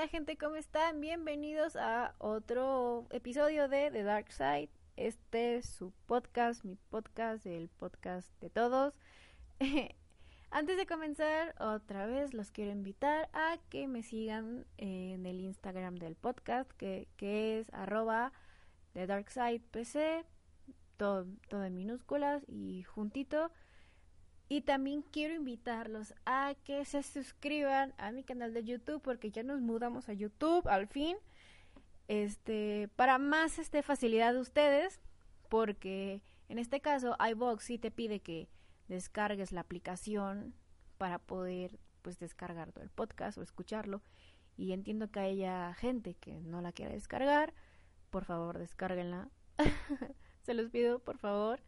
onda gente? ¿Cómo están? Bienvenidos a otro episodio de The Dark Side. Este es su podcast, mi podcast, el podcast de todos. Antes de comenzar, otra vez los quiero invitar a que me sigan en el Instagram del podcast, que, es arroba The Dark Side PC, todo en minúsculas y juntito. Y también quiero invitarlos a que se suscriban a mi canal de YouTube porque ya nos mudamos a YouTube al fin. Este, para más este facilidad de ustedes, porque en este caso iBox sí te pide que descargues la aplicación para poder pues descargar todo el podcast o escucharlo. Y entiendo que haya gente que no la quiera descargar. Por favor, descárguenla. Se los pido, por favor.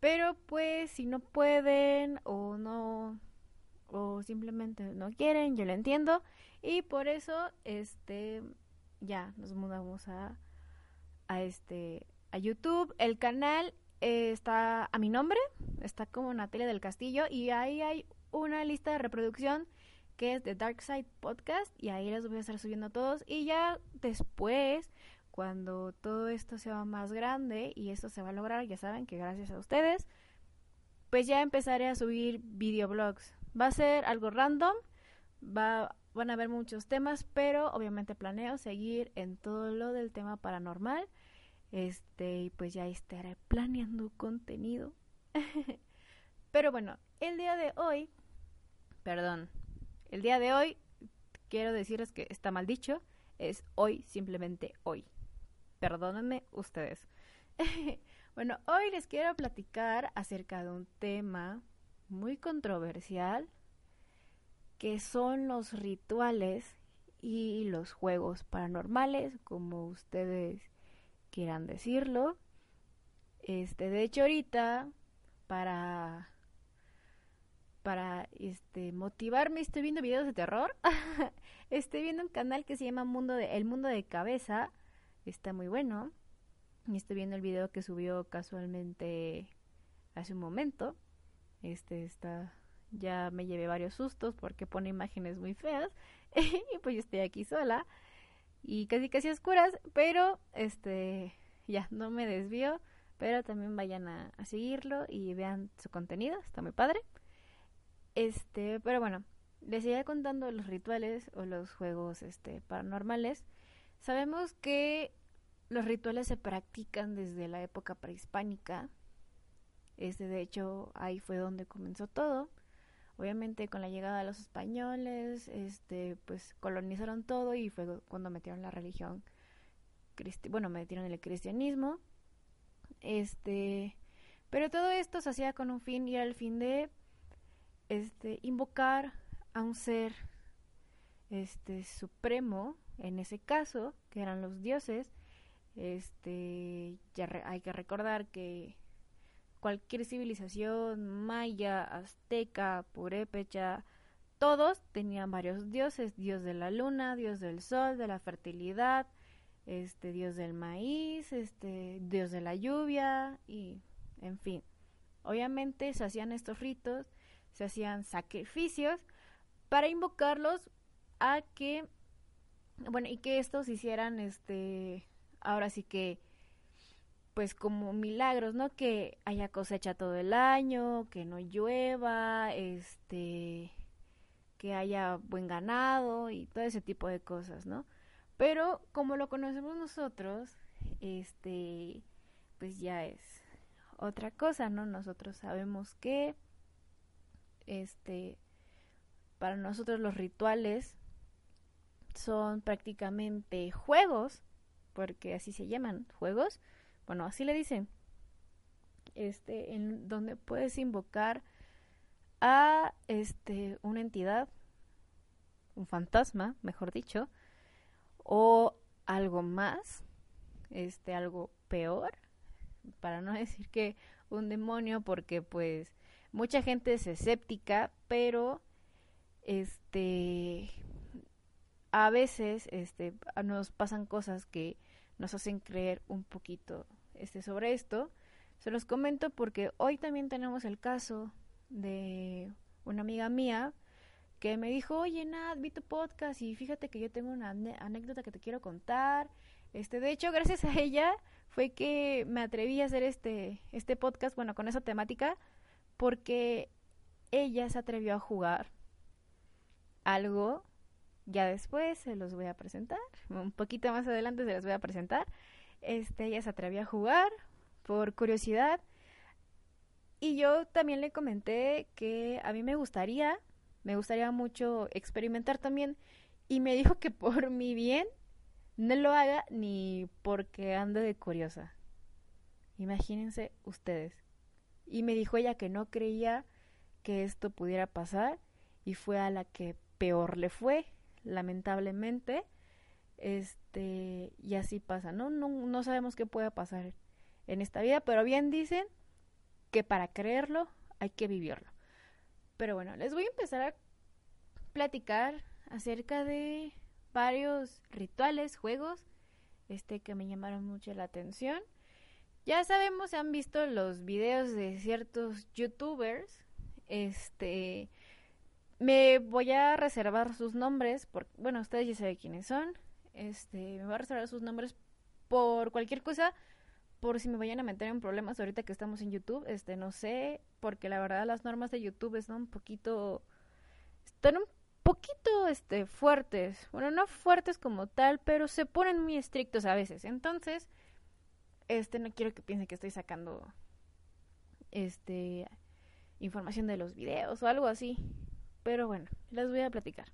Pero pues si no pueden o no o simplemente no quieren, yo lo entiendo y por eso este ya nos mudamos a a este a YouTube. El canal eh, está a mi nombre, está como Natalia del Castillo y ahí hay una lista de reproducción que es de Dark Side Podcast y ahí les voy a estar subiendo todos y ya después cuando todo esto sea más grande y esto se va a lograr, ya saben que gracias a ustedes, pues ya empezaré a subir videoblogs. Va a ser algo random, va, van a haber muchos temas, pero obviamente planeo seguir en todo lo del tema paranormal. Este, y pues ya estaré planeando contenido. pero bueno, el día de hoy, perdón, el día de hoy quiero decirles que está mal dicho, es hoy, simplemente hoy perdónenme ustedes. bueno, hoy les quiero platicar acerca de un tema muy controversial que son los rituales y los juegos paranormales, como ustedes quieran decirlo. Este, de hecho ahorita para para este motivarme estoy viendo videos de terror. estoy viendo un canal que se llama Mundo de El Mundo de Cabeza está muy bueno. Estoy viendo el video que subió casualmente hace un momento. Este está ya me llevé varios sustos porque pone imágenes muy feas y pues yo estoy aquí sola y casi casi oscuras, pero este ya no me desvío, pero también vayan a, seguirlo y vean su contenido, está muy padre. Este, pero bueno, les iré contando los rituales o los juegos este paranormales. Sabemos que los rituales se practican desde la época prehispánica. Este, de hecho, ahí fue donde comenzó todo. Obviamente con la llegada de los españoles, este, pues colonizaron todo y fue cuando metieron la religión, bueno, metieron el cristianismo. Este, pero todo esto se hacía con un fin y era el fin de este invocar a un ser este supremo en ese caso, que eran los dioses, este, ya hay que recordar que cualquier civilización maya, azteca, purépecha, todos tenían varios dioses, dios de la luna, dios del sol, de la fertilidad, este dios del maíz, este dios de la lluvia y en fin. Obviamente se hacían estos ritos, se hacían sacrificios para invocarlos a que bueno, y que estos hicieran este ahora sí que pues como milagros, ¿no? Que haya cosecha todo el año, que no llueva, este que haya buen ganado y todo ese tipo de cosas, ¿no? Pero como lo conocemos nosotros, este pues ya es otra cosa, ¿no? Nosotros sabemos que este, para nosotros los rituales son prácticamente juegos, porque así se llaman, juegos, bueno, así le dicen, este, en donde puedes invocar a este una entidad, un fantasma, mejor dicho, o algo más, este, algo peor, para no decir que un demonio, porque pues mucha gente es escéptica, pero este a veces este nos pasan cosas que nos hacen creer un poquito este sobre esto. Se los comento porque hoy también tenemos el caso de una amiga mía que me dijo, oye, Nat, vi tu podcast y fíjate que yo tengo una anécdota que te quiero contar. Este, de hecho, gracias a ella fue que me atreví a hacer este, este podcast, bueno, con esa temática, porque ella se atrevió a jugar algo. Ya después se los voy a presentar. Un poquito más adelante se los voy a presentar. Este, ella se atrevió a jugar por curiosidad. Y yo también le comenté que a mí me gustaría, me gustaría mucho experimentar también. Y me dijo que por mi bien no lo haga ni porque ande de curiosa. Imagínense ustedes. Y me dijo ella que no creía que esto pudiera pasar y fue a la que peor le fue, lamentablemente. Este, y así pasa, ¿no? No, no sabemos qué pueda pasar en esta vida, pero bien dicen que para creerlo hay que vivirlo. Pero bueno, les voy a empezar a platicar acerca de varios rituales, juegos, este que me llamaron mucho la atención. Ya sabemos, se han visto los videos de ciertos youtubers. Este, me voy a reservar sus nombres, porque, bueno, ustedes ya saben quiénes son. Este, me voy a reservar sus nombres por cualquier cosa, por si me vayan a meter en problemas ahorita que estamos en YouTube. Este, no sé, porque la verdad las normas de YouTube están un poquito, están un poquito, este, fuertes. Bueno, no fuertes como tal, pero se ponen muy estrictos a veces. Entonces, este no quiero que piensen que estoy sacando este información de los videos o algo así. Pero bueno, les voy a platicar.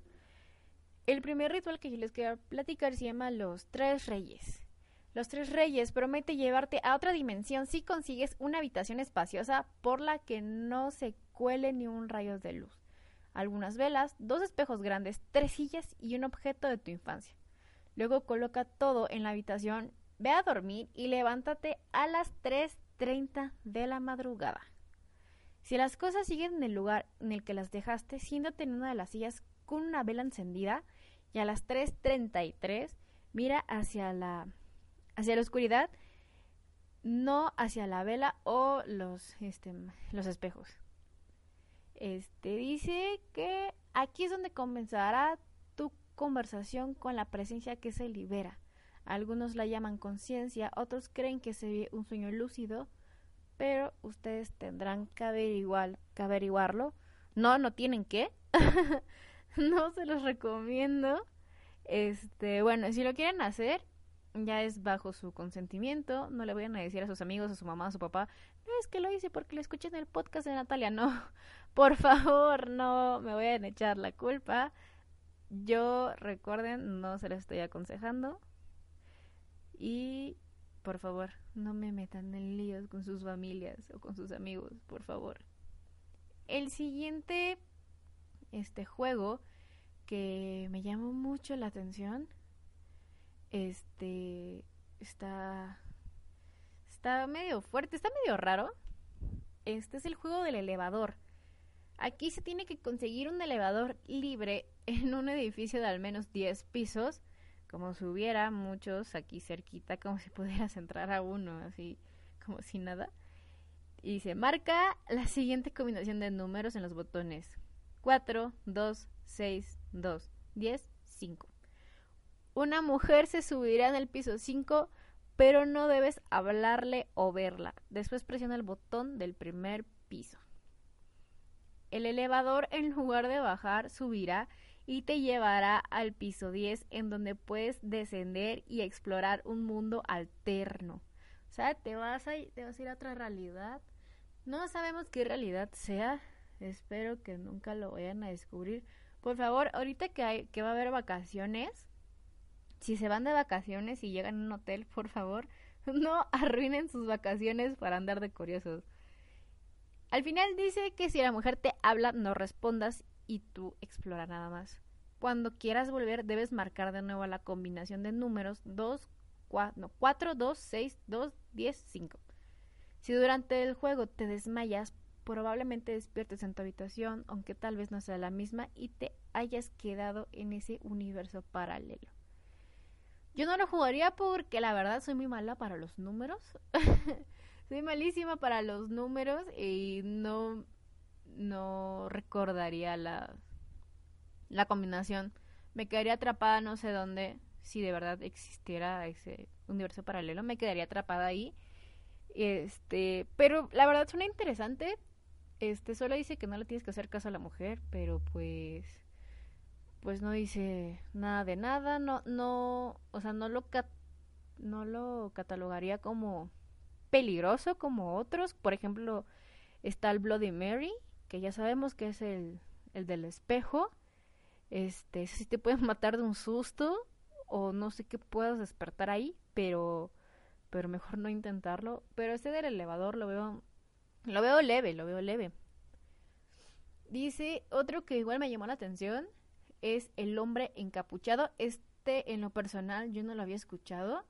El primer ritual que yo les quiero platicar se llama Los Tres Reyes. Los Tres Reyes promete llevarte a otra dimensión si consigues una habitación espaciosa por la que no se cuele ni un rayo de luz. Algunas velas, dos espejos grandes, tres sillas y un objeto de tu infancia. Luego coloca todo en la habitación Ve a dormir y levántate a las 3.30 de la madrugada. Si las cosas siguen en el lugar en el que las dejaste, siéntate en una de las sillas con una vela encendida y a las 3.33 mira hacia la, hacia la oscuridad, no hacia la vela o los, este, los espejos. Este dice que aquí es donde comenzará tu conversación con la presencia que se libera. Algunos la llaman conciencia, otros creen que se ve un sueño lúcido, pero ustedes tendrán que averiguar, que averiguarlo. No, no tienen que. no se los recomiendo. Este, bueno, si lo quieren hacer, ya es bajo su consentimiento. No le vayan a decir a sus amigos, a su mamá, a su papá, no es que lo hice porque lo escuché en el podcast de Natalia. No, por favor, no me voy a echar la culpa. Yo, recuerden, no se les estoy aconsejando. Y por favor, no me metan en líos con sus familias o con sus amigos, por favor. El siguiente este juego que me llamó mucho la atención este está está medio fuerte, está medio raro. Este es el juego del elevador. Aquí se tiene que conseguir un elevador libre en un edificio de al menos 10 pisos como si hubiera muchos aquí cerquita, como si pudieras entrar a uno, así como si nada. Y se marca la siguiente combinación de números en los botones 4, 2, 6, 2, 10, 5. Una mujer se subirá en el piso 5, pero no debes hablarle o verla. Después presiona el botón del primer piso. El elevador, en lugar de bajar, subirá y te llevará al piso 10 en donde puedes descender y explorar un mundo alterno. O sea, te vas a, te vas a ir a otra realidad. No sabemos qué realidad sea. Espero que nunca lo vayan a descubrir. Por favor, ahorita que, hay, que va a haber vacaciones, si se van de vacaciones y llegan a un hotel, por favor, no arruinen sus vacaciones para andar de curiosos. Al final dice que si la mujer te habla, no respondas y tú explora nada más. Cuando quieras volver, debes marcar de nuevo la combinación de números 2, 4, 2, 6, 2, 10, 5. Si durante el juego te desmayas, probablemente despiertes en tu habitación, aunque tal vez no sea la misma, y te hayas quedado en ese universo paralelo. Yo no lo jugaría porque la verdad soy muy mala para los números. soy malísima para los números y no, no recordaría la, la combinación. Me quedaría atrapada no sé dónde. Si de verdad existiera ese universo paralelo, me quedaría atrapada ahí. Este, pero la verdad suena interesante. Este, solo dice que no le tienes que hacer caso a la mujer, pero pues pues no dice nada de nada, no no, o sea, no lo no lo catalogaría como peligroso como otros, por ejemplo, está el Bloody Mary, que ya sabemos que es el, el del espejo. Este, si te pueden matar de un susto o no sé qué puedas despertar ahí, pero pero mejor no intentarlo. Pero este del elevador lo veo lo veo leve, lo veo leve. Dice otro que igual me llamó la atención es El hombre encapuchado. Este en lo personal yo no lo había escuchado.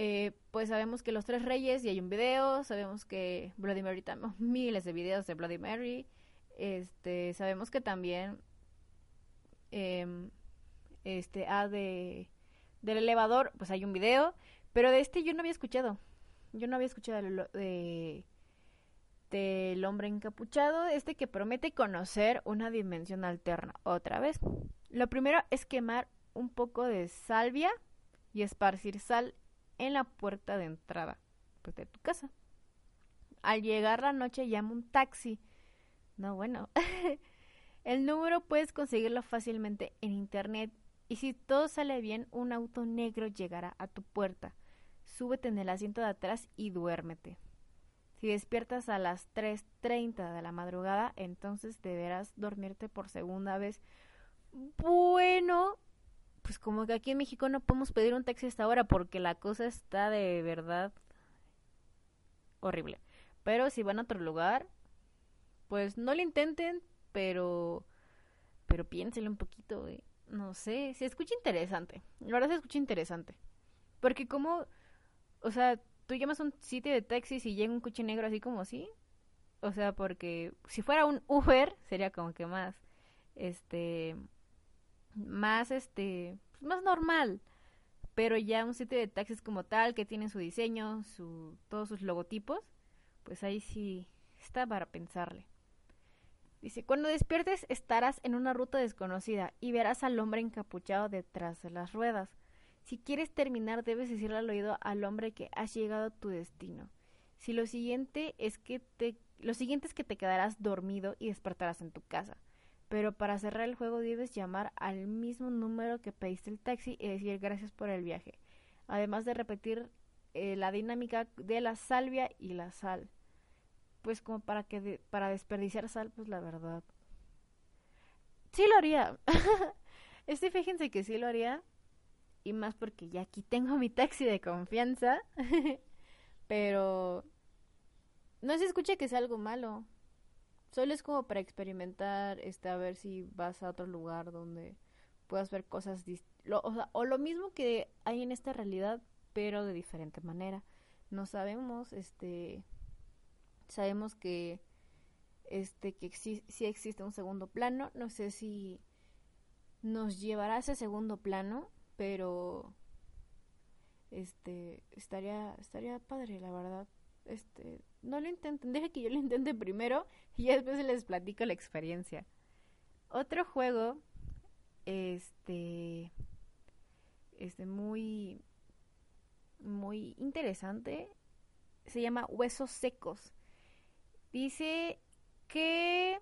Eh, pues sabemos que los tres reyes y hay un video, sabemos que Bloody Mary también, miles de videos de Bloody Mary, este, sabemos que también em, este, ah, de, del elevador, pues hay un video, pero de este yo no había escuchado, yo no había escuchado de del hombre encapuchado, este que promete conocer una dimensión alterna otra vez. Lo primero es quemar un poco de salvia y esparcir sal en la puerta de entrada pues, de tu casa. Al llegar la noche llama un taxi. No, bueno. El número puedes conseguirlo fácilmente en internet y si todo sale bien, un auto negro llegará a tu puerta. Súbete en el asiento de atrás y duérmete. Si despiertas a las 3.30 de la madrugada, entonces deberás dormirte por segunda vez. Bueno, pues como que aquí en México no podemos pedir un taxi hasta ahora porque la cosa está de verdad horrible. Pero si van a otro lugar, pues no lo intenten, pero pero piénselo un poquito, no sé, se escucha interesante. La verdad se escucha interesante. Porque como o sea, tú llamas a un sitio de taxis y llega un coche negro así como así. O sea, porque si fuera un Uber sería como que más, este, más, este, más normal. Pero ya un sitio de taxis como tal, que tiene su diseño, su, todos sus logotipos, pues ahí sí está para pensarle. Dice, cuando despiertes estarás en una ruta desconocida y verás al hombre encapuchado detrás de las ruedas. Si quieres terminar, debes decirle al oído al hombre que has llegado a tu destino. Si lo siguiente es que te lo siguiente es que te quedarás dormido y despertarás en tu casa. Pero para cerrar el juego debes llamar al mismo número que pediste el taxi y decir gracias por el viaje. Además de repetir eh, la dinámica de la salvia y la sal. Pues como para que para desperdiciar sal, pues la verdad. Sí lo haría. este fíjense que sí lo haría y más porque ya aquí tengo mi taxi de confianza. Pero no se escucha que sea algo malo. Solo es como para experimentar, este, a ver si vas a otro lugar donde puedas ver cosas lo, o, lo mismo que hay en esta realidad, pero de diferente manera. No sabemos, este, sabemos que, este, que si existe un segundo plano. No sé si nos llevará a ese segundo plano pero este estaría estaría padre la verdad este no lo intenten deje que yo lo intente primero y después les platico la experiencia. Otro juego este este muy muy interesante se llama huesos secos. Dice que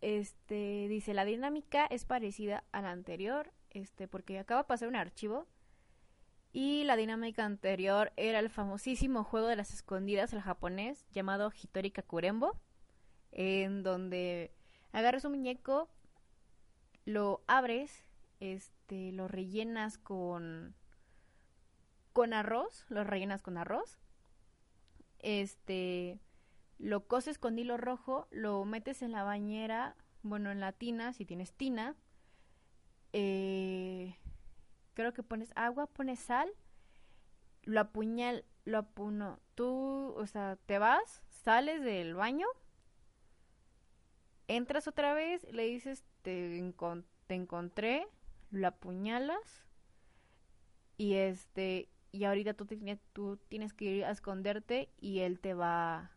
este dice la dinámica es parecida a la anterior este, porque acaba de pasar un archivo y la dinámica anterior era el famosísimo juego de las escondidas, el japonés, llamado Hitori Kakurembo. en donde agarras un muñeco, lo abres, este, lo rellenas con con arroz, lo rellenas con arroz, este, lo coces con hilo rojo, lo metes en la bañera, bueno, en la tina, si tienes tina, eh, creo que pones agua, pones sal, lo apuñal, lo apuno, tú, o sea, te vas, sales del baño, entras otra vez, le dices, te, te encontré, lo apuñalas, y este, y ahorita tú, tú tienes que ir a esconderte y él te va,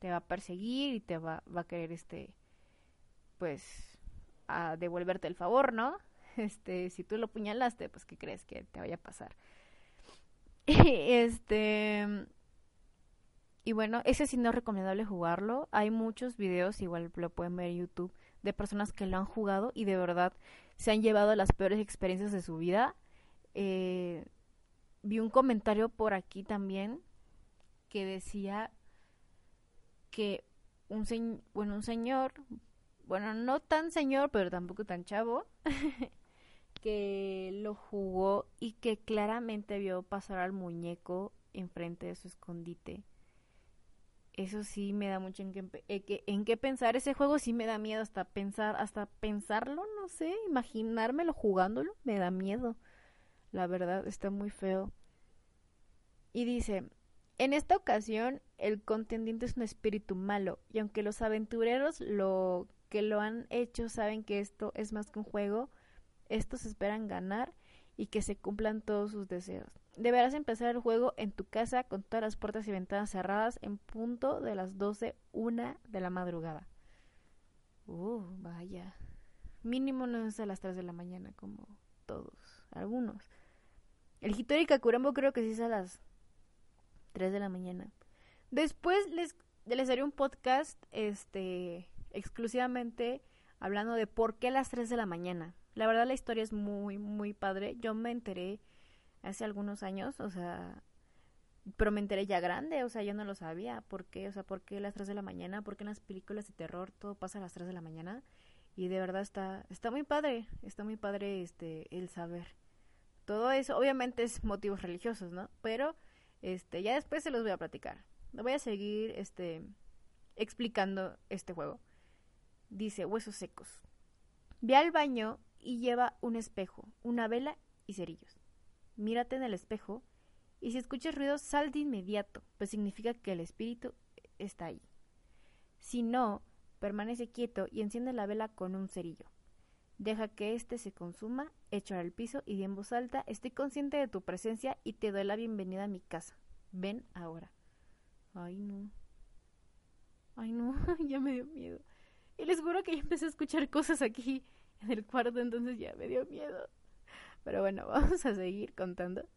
te va a perseguir y te va, va a querer, este, pues, a devolverte el favor, ¿no? Este, si tú lo puñalaste, pues, ¿qué crees que te vaya a pasar? este, y bueno, ese sí no es recomendable jugarlo. Hay muchos videos, igual lo pueden ver en YouTube, de personas que lo han jugado y de verdad se han llevado las peores experiencias de su vida. Eh, vi un comentario por aquí también que decía que un, bueno, un señor, bueno, no tan señor, pero tampoco tan chavo, que lo jugó y que claramente vio pasar al muñeco enfrente de su escondite. Eso sí me da mucho en qué, eh, en qué pensar. Ese juego sí me da miedo hasta pensar, hasta pensarlo, no sé, imaginármelo jugándolo, me da miedo. La verdad, está muy feo. Y dice, en esta ocasión el contendiente es un espíritu malo, y aunque los aventureros lo que lo han hecho saben que esto es más que un juego, estos esperan ganar y que se cumplan todos sus deseos. Deberás empezar el juego en tu casa con todas las puertas y ventanas cerradas en punto de las 12, una de la madrugada. Uh, vaya. Mínimo no es a las 3 de la mañana como todos, algunos. El Hitori Kakurambo creo que sí es a las 3 de la mañana. Después les, les haré un podcast este, exclusivamente hablando de por qué las 3 de la mañana. La verdad la historia es muy, muy padre. Yo me enteré hace algunos años, o sea, pero me enteré ya grande, o sea, yo no lo sabía. ¿Por qué? O sea, ¿por qué las 3 de la mañana? ¿Por qué en las películas de terror todo pasa a las 3 de la mañana? Y de verdad está, está muy padre, está muy padre este, el saber. Todo eso, obviamente es motivos religiosos, ¿no? Pero este, ya después se los voy a platicar. Voy a seguir este explicando este juego. Dice, huesos secos. Ve al baño y lleva un espejo, una vela y cerillos. Mírate en el espejo y si escuchas ruidos sal de inmediato, pues significa que el espíritu está ahí. Si no, permanece quieto y enciende la vela con un cerillo. Deja que éste se consuma, echa al piso y di en voz alta, estoy consciente de tu presencia y te doy la bienvenida a mi casa. Ven ahora. Ay, no. Ay, no, ya me dio miedo. Y les juro que ya empecé a escuchar cosas aquí en el cuarto, entonces ya me dio miedo. Pero bueno, vamos a seguir contando.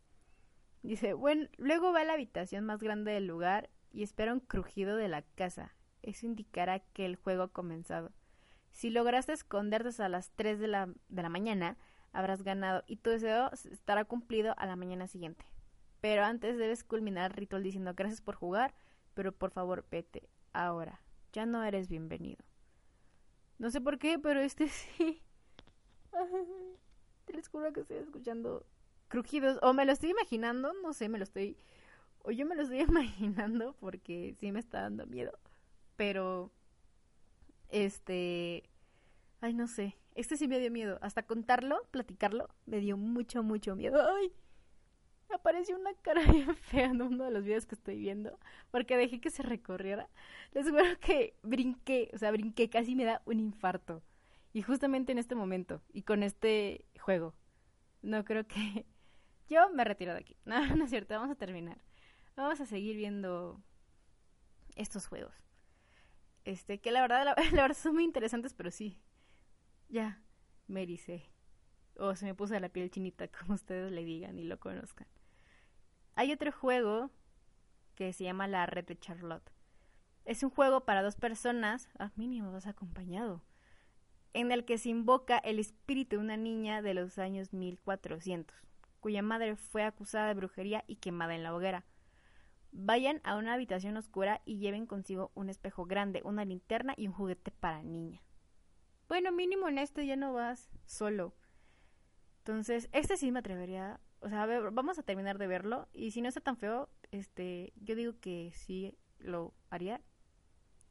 Dice, bueno, luego va a la habitación más grande del lugar y espera un crujido de la casa. Eso indicará que el juego ha comenzado. Si lograste esconderte a las 3 de la, de la mañana, habrás ganado y tu deseo estará cumplido a la mañana siguiente. Pero antes debes culminar el ritual diciendo gracias por jugar, pero por favor vete ahora. Ya no eres bienvenido. No sé por qué, pero este sí. Te les juro que estoy escuchando crujidos. O me lo estoy imaginando, no sé, me lo estoy. O yo me lo estoy imaginando porque sí me está dando miedo. Pero este. Ay, no sé. Este sí me dio miedo. Hasta contarlo, platicarlo, me dio mucho, mucho miedo. ¡Ay! Apareció una cara bien fea en uno de los videos que estoy viendo. Porque dejé que se recorriera. Les juro que brinqué. O sea, brinqué. Casi me da un infarto. Y justamente en este momento. Y con este juego. No creo que. Yo me retiro de aquí. No, no es cierto. Vamos a terminar. Vamos a seguir viendo estos juegos. Este, que la verdad, la, verdad son muy interesantes, pero sí. Ya, me ericé. O se me puso la piel chinita, como ustedes le digan y lo conozcan. Hay otro juego que se llama La Red de Charlotte. Es un juego para dos personas, ah, mínimo vas acompañado, en el que se invoca el espíritu de una niña de los años 1400, cuya madre fue acusada de brujería y quemada en la hoguera. Vayan a una habitación oscura y lleven consigo un espejo grande, una linterna y un juguete para niña. Bueno, mínimo en este ya no vas solo. Entonces, este sí me atrevería, o sea, vamos a terminar de verlo y si no está tan feo, este, yo digo que sí lo haría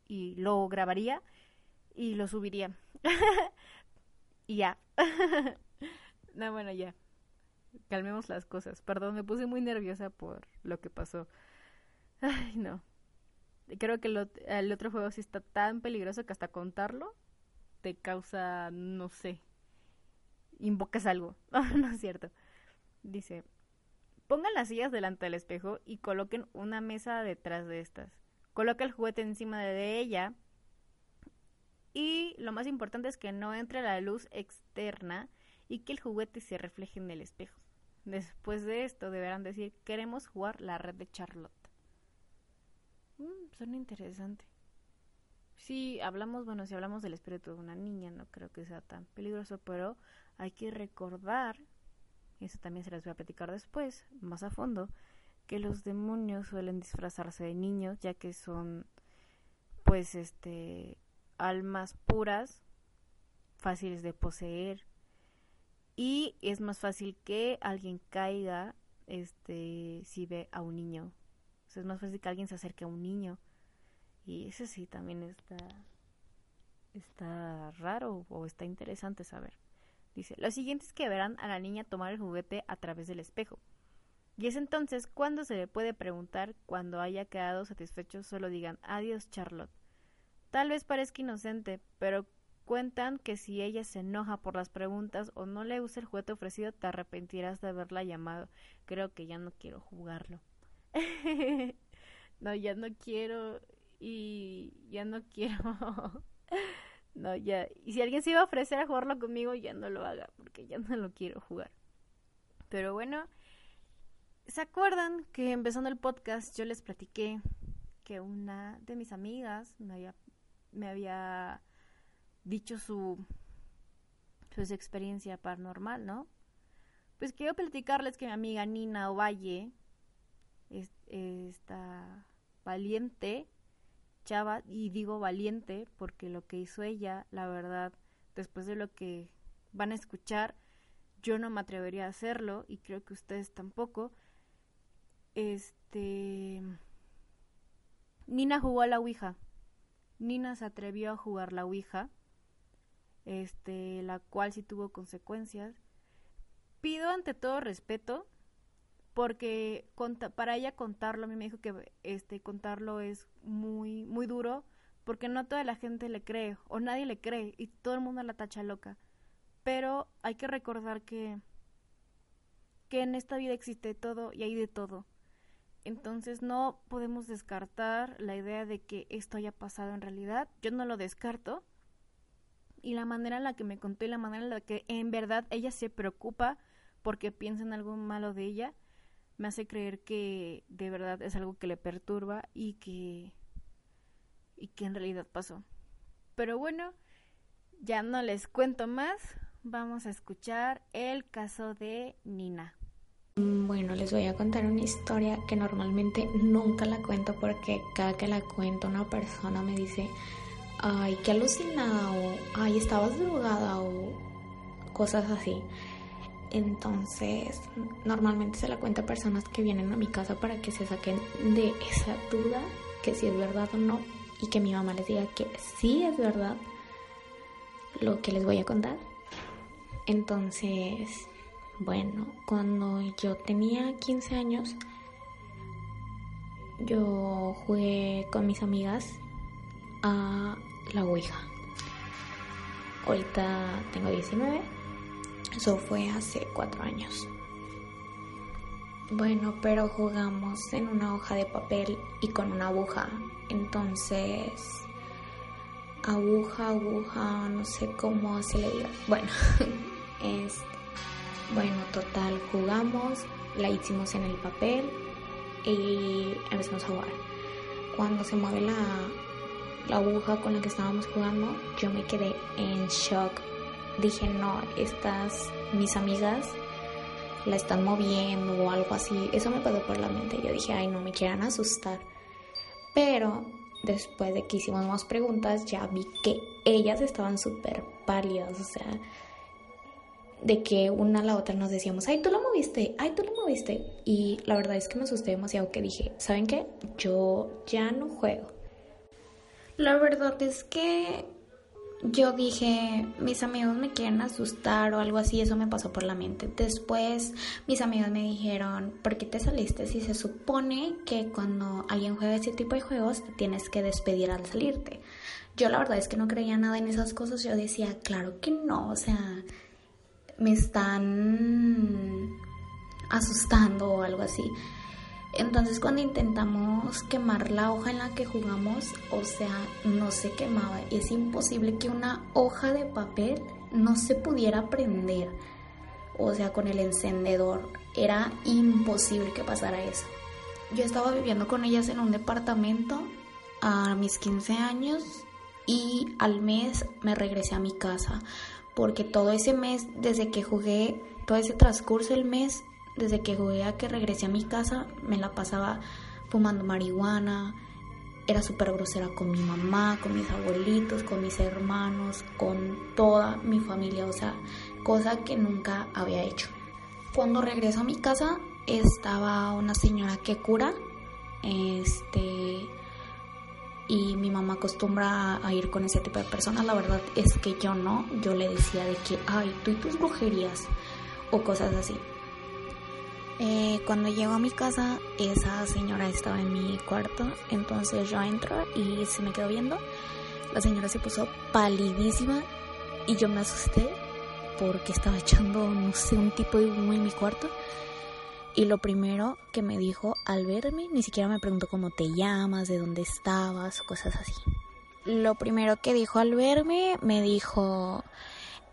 y lo grabaría y lo subiría. y ya. no, bueno, ya. Calmemos las cosas. Perdón, me puse muy nerviosa por lo que pasó. Ay, no. Creo que el otro juego sí está tan peligroso que hasta contarlo te causa, no sé, invocas algo. no es cierto. Dice, pongan las sillas delante del espejo y coloquen una mesa detrás de estas. Coloca el juguete encima de ella. Y lo más importante es que no entre la luz externa y que el juguete se refleje en el espejo. Después de esto deberán decir, queremos jugar la red de Charlotte. Mm, suena interesante. Si hablamos, bueno, si hablamos del espíritu de una niña, no creo que sea tan peligroso, pero hay que recordar, y eso también se les voy a platicar después, más a fondo, que los demonios suelen disfrazarse de niños, ya que son, pues, este, almas puras, fáciles de poseer, y es más fácil que alguien caiga, este, si ve a un niño. O es más fácil que alguien se acerque a un niño. Y eso sí también está, está raro o está interesante saber. Dice, lo siguiente es que verán a la niña tomar el juguete a través del espejo. Y es entonces cuando se le puede preguntar, cuando haya quedado satisfecho, solo digan, adiós Charlotte. Tal vez parezca inocente, pero cuentan que si ella se enoja por las preguntas o no le usa el juguete ofrecido, te arrepentirás de haberla llamado. Creo que ya no quiero jugarlo. no, ya no quiero y ya no quiero No, ya. Y si alguien se iba a ofrecer a jugarlo conmigo, ya no lo haga, porque ya no lo quiero jugar. Pero bueno, ¿se acuerdan que empezando el podcast yo les platiqué que una de mis amigas me había, me había dicho su, experiencia paranormal, ¿no? Pues quiero platicarles que mi amiga Nina Ovalle, esta valiente, chava, y digo valiente porque lo que hizo ella, la verdad, después de lo que van a escuchar, yo no me atrevería a hacerlo y creo que ustedes tampoco. Este Nina jugó a la Ouija. Nina se atrevió a jugar la Ouija. Este, la cual sí tuvo consecuencias. Pido ante todo respeto porque para ella contarlo, a mí me dijo que este contarlo es muy muy duro porque no toda la gente le cree o nadie le cree y todo el mundo la tacha loca. Pero hay que recordar que que en esta vida existe todo y hay de todo. Entonces no podemos descartar la idea de que esto haya pasado en realidad. Yo no lo descarto. Y la manera en la que me contó y la manera en la que en verdad ella se preocupa porque piensa en algo malo de ella, me hace creer que de verdad es algo que le perturba y que y que en realidad pasó. Pero bueno, ya no les cuento más, vamos a escuchar el caso de Nina. Bueno, les voy a contar una historia que normalmente nunca la cuento porque cada que la cuento una persona me dice, ay, qué alucinada o ay, estabas drogada o cosas así. Entonces, normalmente se la cuenta a personas que vienen a mi casa para que se saquen de esa duda, que si es verdad o no, y que mi mamá les diga que sí es verdad lo que les voy a contar. Entonces, bueno, cuando yo tenía 15 años, yo jugué con mis amigas a la Ouija. Ahorita tengo 19 eso fue hace cuatro años. Bueno, pero jugamos en una hoja de papel y con una aguja. Entonces, aguja, aguja, no sé cómo se le diga. Bueno, es. Bueno, total, jugamos, la hicimos en el papel y empezamos a jugar. Cuando se mueve la, la aguja con la que estábamos jugando, yo me quedé en shock dije, no, estas, mis amigas la están moviendo o algo así. Eso me pasó por la mente. Yo dije, ay, no me quieran asustar. Pero después de que hicimos más preguntas, ya vi que ellas estaban súper pálidas, o sea, de que una a la otra nos decíamos, ay, tú lo moviste, ay, tú lo moviste. Y la verdad es que me asusté demasiado que dije, ¿saben qué? Yo ya no juego. La verdad es que yo dije, mis amigos me quieren asustar o algo así, eso me pasó por la mente. Después mis amigos me dijeron, ¿por qué te saliste? Si se supone que cuando alguien juega ese tipo de juegos tienes que despedir al salirte. Yo la verdad es que no creía nada en esas cosas, yo decía, claro que no, o sea, me están asustando o algo así. Entonces cuando intentamos quemar la hoja en la que jugamos, o sea, no se quemaba. Es imposible que una hoja de papel no se pudiera prender. O sea, con el encendedor. Era imposible que pasara eso. Yo estaba viviendo con ellas en un departamento a mis 15 años y al mes me regresé a mi casa. Porque todo ese mes, desde que jugué, todo ese transcurso del mes, desde que jugué a que regresé a mi casa, me la pasaba fumando marihuana, era súper grosera con mi mamá, con mis abuelitos, con mis hermanos, con toda mi familia, o sea, cosa que nunca había hecho. Cuando regreso a mi casa estaba una señora que cura, este, y mi mamá acostumbra a ir con ese tipo de personas, la verdad es que yo no, yo le decía de que, ay, tú y tus brujerías, o cosas así. Eh, cuando llego a mi casa, esa señora estaba en mi cuarto, entonces yo entro y se me quedó viendo. La señora se puso palidísima y yo me asusté porque estaba echando, no sé, un tipo de humo en mi cuarto. Y lo primero que me dijo al verme, ni siquiera me preguntó cómo te llamas, de dónde estabas cosas así. Lo primero que dijo al verme, me dijo,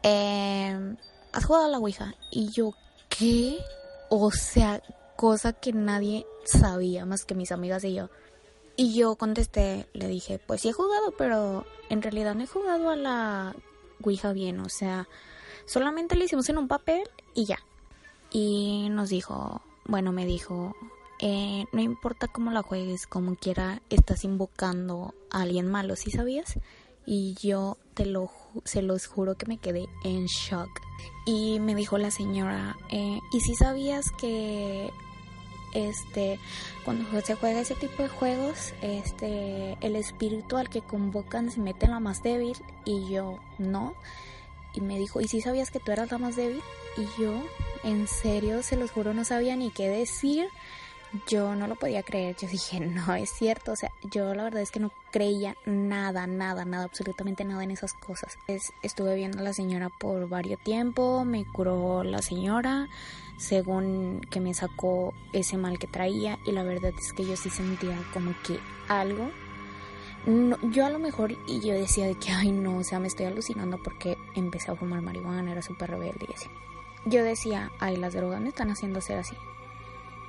eh, ¿has jugado a la Ouija? Y yo, ¿qué? O sea, cosa que nadie sabía más que mis amigas y yo. Y yo contesté, le dije, pues sí he jugado, pero en realidad no he jugado a la Ouija bien, o sea, solamente lo hicimos en un papel y ya. Y nos dijo, bueno, me dijo, eh, no importa cómo la juegues, como quiera, estás invocando a alguien malo, ¿sí sabías? Y yo te lo, se los juro que me quedé en shock. Y me dijo la señora, eh, ¿y si sabías que este cuando se juega ese tipo de juegos, este el espíritu al que convocan se mete en la más débil y yo no? Y me dijo, ¿y si sabías que tú eras la más débil? Y yo, en serio, se los juro, no sabía ni qué decir yo no lo podía creer, yo dije, no es cierto, o sea, yo la verdad es que no creía nada, nada, nada, absolutamente nada en esas cosas. estuve viendo a la señora por varios tiempo, me curó la señora, según que me sacó ese mal que traía y la verdad es que yo sí sentía como que algo yo a lo mejor y yo decía de que ay no, o sea, me estoy alucinando porque empecé a fumar marihuana, era súper rebelde y así. Yo decía, ay, las drogas me están haciendo ser así.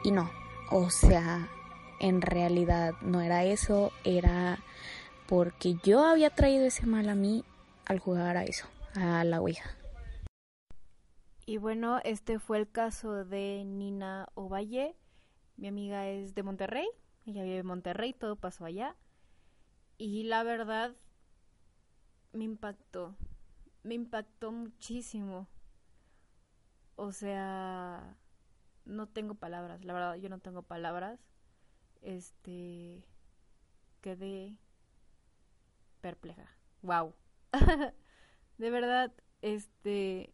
Y no, o sea, en realidad no era eso, era porque yo había traído ese mal a mí al jugar a eso, a la Ouija. Y bueno, este fue el caso de Nina Ovalle. Mi amiga es de Monterrey, ella vive en Monterrey, todo pasó allá. Y la verdad me impactó, me impactó muchísimo. O sea, no tengo palabras, la verdad, yo no tengo palabras. Este quedé perpleja. Wow. de verdad, este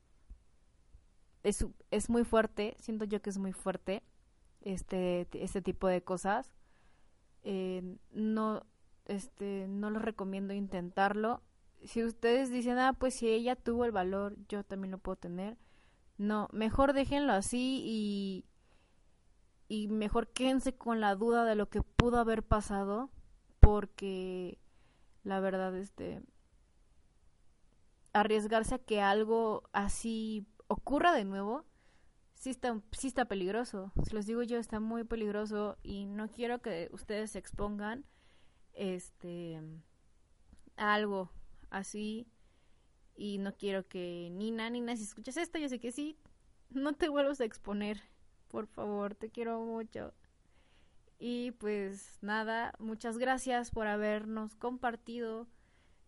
es, es muy fuerte, siento yo que es muy fuerte este este tipo de cosas. Eh, no este no lo recomiendo intentarlo. Si ustedes dicen, "Ah, pues si ella tuvo el valor, yo también lo puedo tener." No, mejor déjenlo así y, y mejor quédense con la duda de lo que pudo haber pasado porque la verdad este arriesgarse a que algo así ocurra de nuevo sí está, sí está peligroso. Si les digo yo, está muy peligroso y no quiero que ustedes se expongan este algo así y no quiero que Nina, Nina, si escuchas esto, yo sé que sí, no te vuelvas a exponer. Por favor, te quiero mucho. Y pues nada, muchas gracias por habernos compartido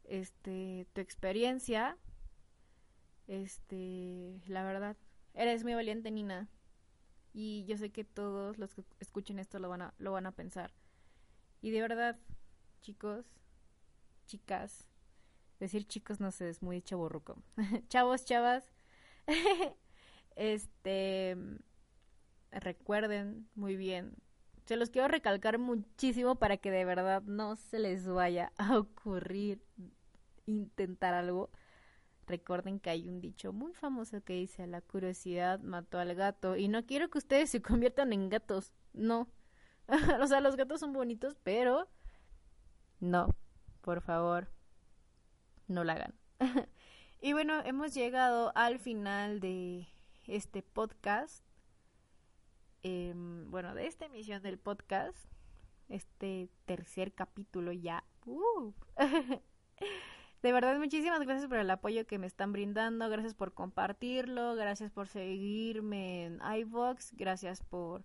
este tu experiencia. Este, la verdad, eres muy valiente, Nina. Y yo sé que todos los que escuchen esto lo van a lo van a pensar. Y de verdad, chicos, chicas, decir chicos no sé, es muy chaborruco. Chavos, chavas. este recuerden muy bien se los quiero recalcar muchísimo para que de verdad no se les vaya a ocurrir intentar algo. Recuerden que hay un dicho muy famoso que dice la curiosidad mató al gato y no quiero que ustedes se conviertan en gatos, no. o sea, los gatos son bonitos, pero no, por favor, no lo hagan. y bueno, hemos llegado al final de este podcast Em, bueno, de esta emisión del podcast, este tercer capítulo ya. Uh. de verdad, muchísimas gracias por el apoyo que me están brindando, gracias por compartirlo, gracias por seguirme en iVox, gracias por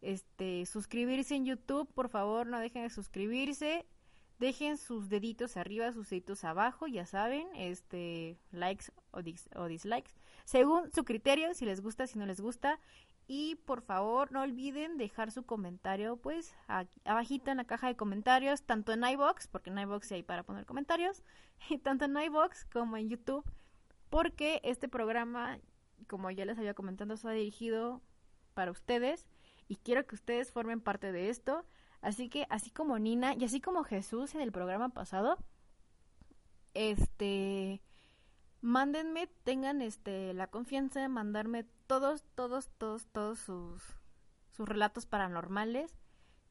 este suscribirse en YouTube, por favor, no dejen de suscribirse. Dejen sus deditos arriba, sus deditos abajo, ya saben, este likes o, o dislikes, según su criterio, si les gusta, si no les gusta. Y por favor, no olviden dejar su comentario, pues, abajito en la caja de comentarios, tanto en iBox, porque en iBox hay para poner comentarios, y tanto en iBox como en YouTube, porque este programa, como ya les había comentado, está dirigido para ustedes y quiero que ustedes formen parte de esto. Así que, así como Nina y así como Jesús en el programa pasado, este, mándenme, tengan este la confianza de mandarme todos, todos, todos, todos sus, sus relatos paranormales,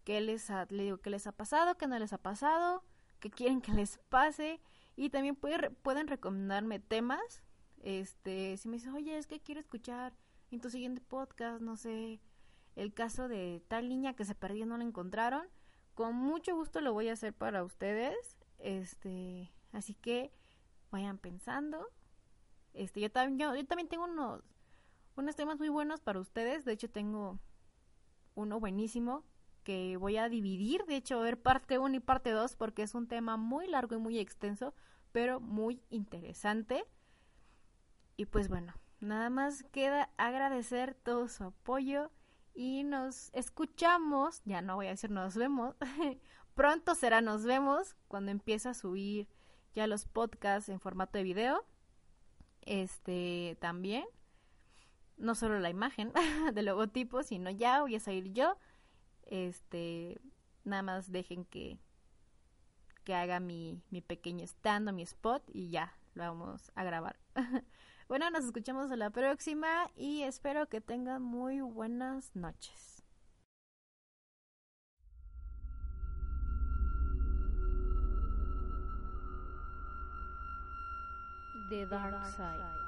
qué les ha, le digo, qué les ha pasado, qué no les ha pasado, qué quieren que les pase, y también pueden recomendarme temas, este, si me dicen, oye, es que quiero escuchar en tu siguiente podcast, no sé, el caso de tal niña que se perdió y no la encontraron, con mucho gusto lo voy a hacer para ustedes, este, así que vayan pensando, este, yo también, yo, también tengo unos, unos temas muy buenos para ustedes. De hecho, tengo uno buenísimo que voy a dividir. De hecho, ver parte 1 y parte 2 porque es un tema muy largo y muy extenso, pero muy interesante. Y pues bueno, nada más queda agradecer todo su apoyo y nos escuchamos, ya no voy a decir nos vemos, pronto será nos vemos cuando empiece a subir ya los podcasts en formato de video este también no solo la imagen del logotipo sino ya voy a salir yo este nada más dejen que que haga mi, mi pequeño stand o mi spot y ya lo vamos a grabar bueno nos escuchamos a la próxima y espero que tengan muy buenas noches The Dark Side.